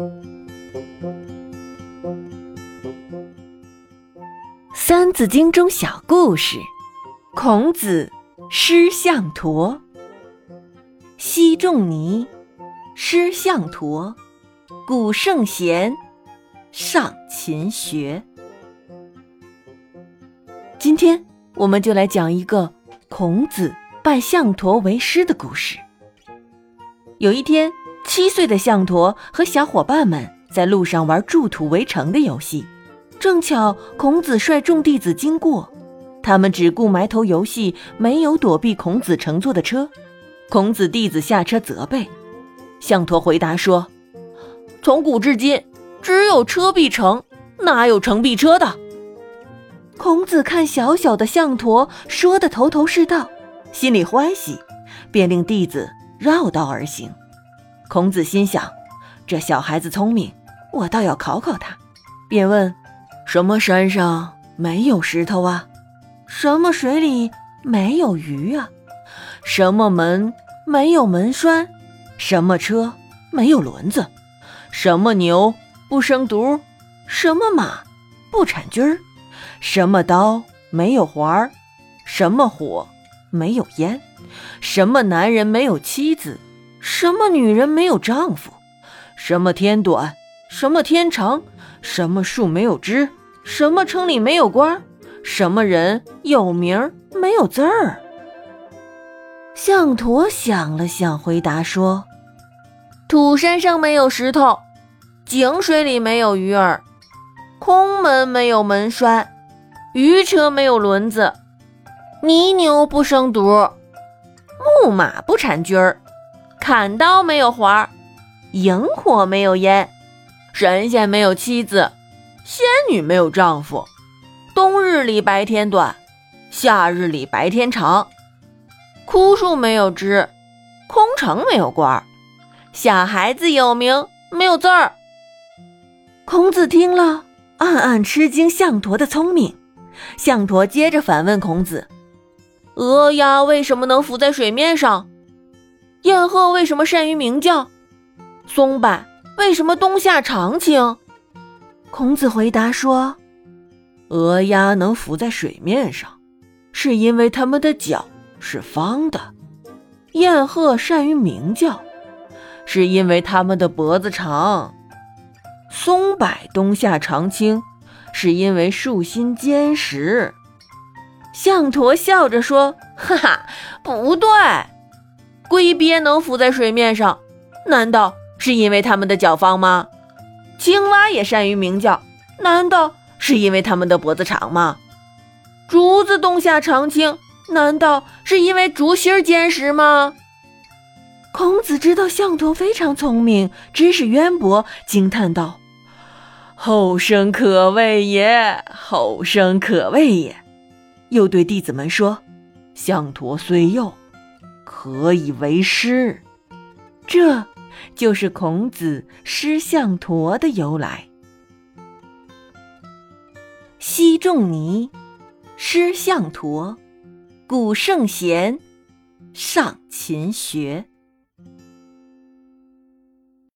《三字经》中小故事：孔子师象驼，昔仲尼师象驼，古圣贤上勤学。今天我们就来讲一个孔子拜象驼为师的故事。有一天，七岁的象驼和小伙伴们在路上玩筑土围城的游戏。正巧孔子率众弟子经过，他们只顾埋头游戏，没有躲避孔子乘坐的车。孔子弟子下车责备，象驼回答说：“从古至今，只有车必城，哪有城必车的？”孔子看小小的象驼说的头头是道，心里欢喜，便令弟子绕道而行。孔子心想：这小孩子聪明，我倒要考考他，便问。什么山上没有石头啊？什么水里没有鱼啊？什么门没有门栓？什么车没有轮子？什么牛不生犊？什么马不产驹儿？什么刀没有环儿？什么火没有烟？什么男人没有妻子？什么女人没有丈夫？什么天短？什么天长？什么树没有枝？什么城里没有官？什么人有名没有字儿？象驼想了想，回答说：“土山上没有石头，井水里没有鱼儿，空门没有门栓，鱼车没有轮子，泥牛不生犊，木马不产驹儿，砍刀没有环儿，萤火没有烟，神仙没有妻子。”仙女没有丈夫，冬日里白天短，夏日里白天长。枯树没有枝，空城没有官儿，小孩子有名没有字儿。孔子听了，暗暗吃惊象驼的聪明。象驼接着反问孔子：“鹅鸭为什么能浮在水面上？燕鹤为什么善于鸣叫？松柏为什么冬夏常青？”孔子回答说：“鹅鸭能浮在水面上，是因为它们的脚是方的；燕鹤善于鸣叫，是因为它们的脖子长；松柏冬夏常青，是因为树心坚实。”象驼笑着说：“哈哈，不对，一鳖能浮在水面上，难道是因为它们的脚方吗？”青蛙也善于鸣叫，难道是因为它们的脖子长吗？竹子冬夏常青，难道是因为竹芯坚实吗？孔子知道象驼非常聪明，知识渊博，惊叹道：“后生可畏也，后生可畏也。”又对弟子们说：“象驼虽幼，何以为师。”这。就是孔子师象陀的由来。昔仲尼师象陀，古圣贤上勤学。